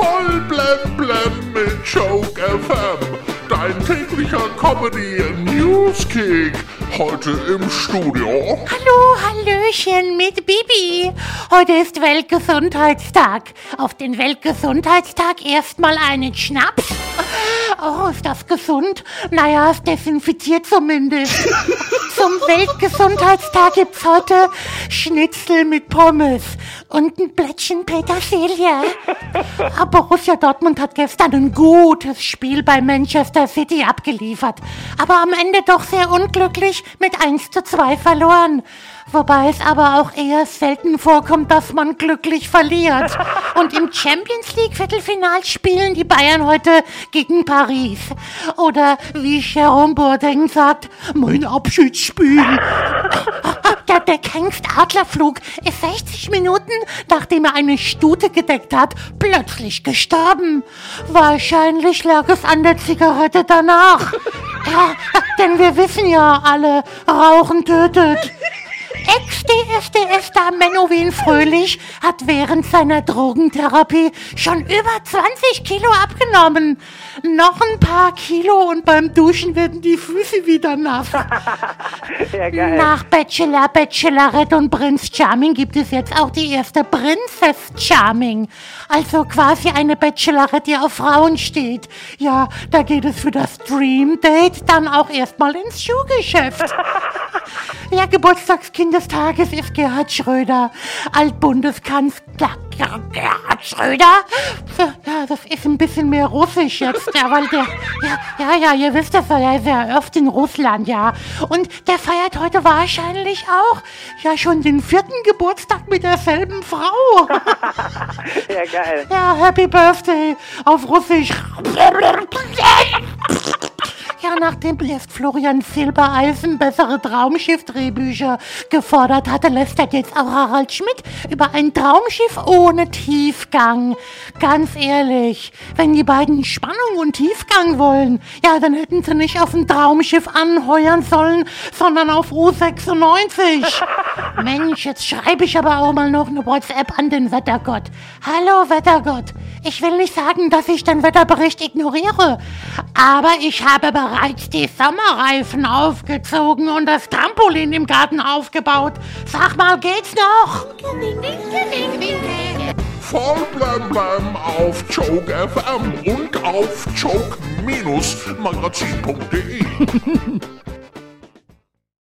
Voll blem blem mit Joke FM. Dein täglicher Comedy Newskick. Heute im Studio. Hallo, Hallöchen mit Bibi. Heute ist Weltgesundheitstag. Auf den Weltgesundheitstag erstmal einen Schnaps. Oh, ist das gesund? Naja, es desinfiziert zumindest. Zum Weltgesundheitstag gibt's heute Schnitzel mit Pommes und ein Blättchen Petersilie. Aber Borussia Dortmund hat gestern ein gutes Spiel bei Manchester City abgeliefert. Aber am Ende doch sehr unglücklich mit 1 zu 2 verloren. Wobei es aber auch eher selten vorkommt, dass man glücklich verliert. Und im Champions League Viertelfinal spielen die Bayern heute gegen Paris. Oder wie Jerome Boateng sagt, mein Abschiedsspiel. Der, der Kengst-Adlerflug ist 60 Minuten, nachdem er eine Stute gedeckt hat, plötzlich gestorben. Wahrscheinlich lag es an der Zigarette danach. Ja, denn wir wissen ja alle, Rauchen tötet. Ex-DSDS-Star Menowin Fröhlich hat während seiner Drogentherapie schon über 20 Kilo abgenommen. Noch ein paar Kilo und beim Duschen werden die Füße wieder nass. Ja, geil. Nach Bachelor, Bachelorette und Prinz Charming gibt es jetzt auch die erste Princess Charming. Also quasi eine Bachelorette, die auf Frauen steht. Ja, da geht es für das Dream Date dann auch erstmal ins Schuhgeschäft. Ja, Geburtstagskind des Tages ist Gerhard Schröder, Altbundeskanzler Gerhard Schröder. Ja, das ist ein bisschen mehr russisch jetzt, ja, weil der, ja, ja, ja, ihr wisst das, er ist ja oft in Russland, ja. Und der feiert heute wahrscheinlich auch, ja, schon den vierten Geburtstag mit derselben Frau. Ja, geil. Ja, Happy Birthday auf Russisch. Ja, nachdem lässt Florian Silbereisen bessere Traumschiff-Drehbücher gefordert hatte, lästert jetzt auch Harald Schmidt über ein Traumschiff ohne Tiefgang. Ganz ehrlich, wenn die beiden Spannung und Tiefgang wollen, ja, dann hätten sie nicht auf ein Traumschiff anheuern sollen, sondern auf U96. Mensch, jetzt schreibe ich aber auch mal noch eine WhatsApp an den Wettergott. Hallo Wettergott, ich will nicht sagen, dass ich den Wetterbericht ignoriere, aber ich habe bereits die Sommerreifen aufgezogen und das Trampolin im Garten aufgebaut. Sag mal, geht's noch? Voll blem blem auf Joke FM und auf joke-magazin.de.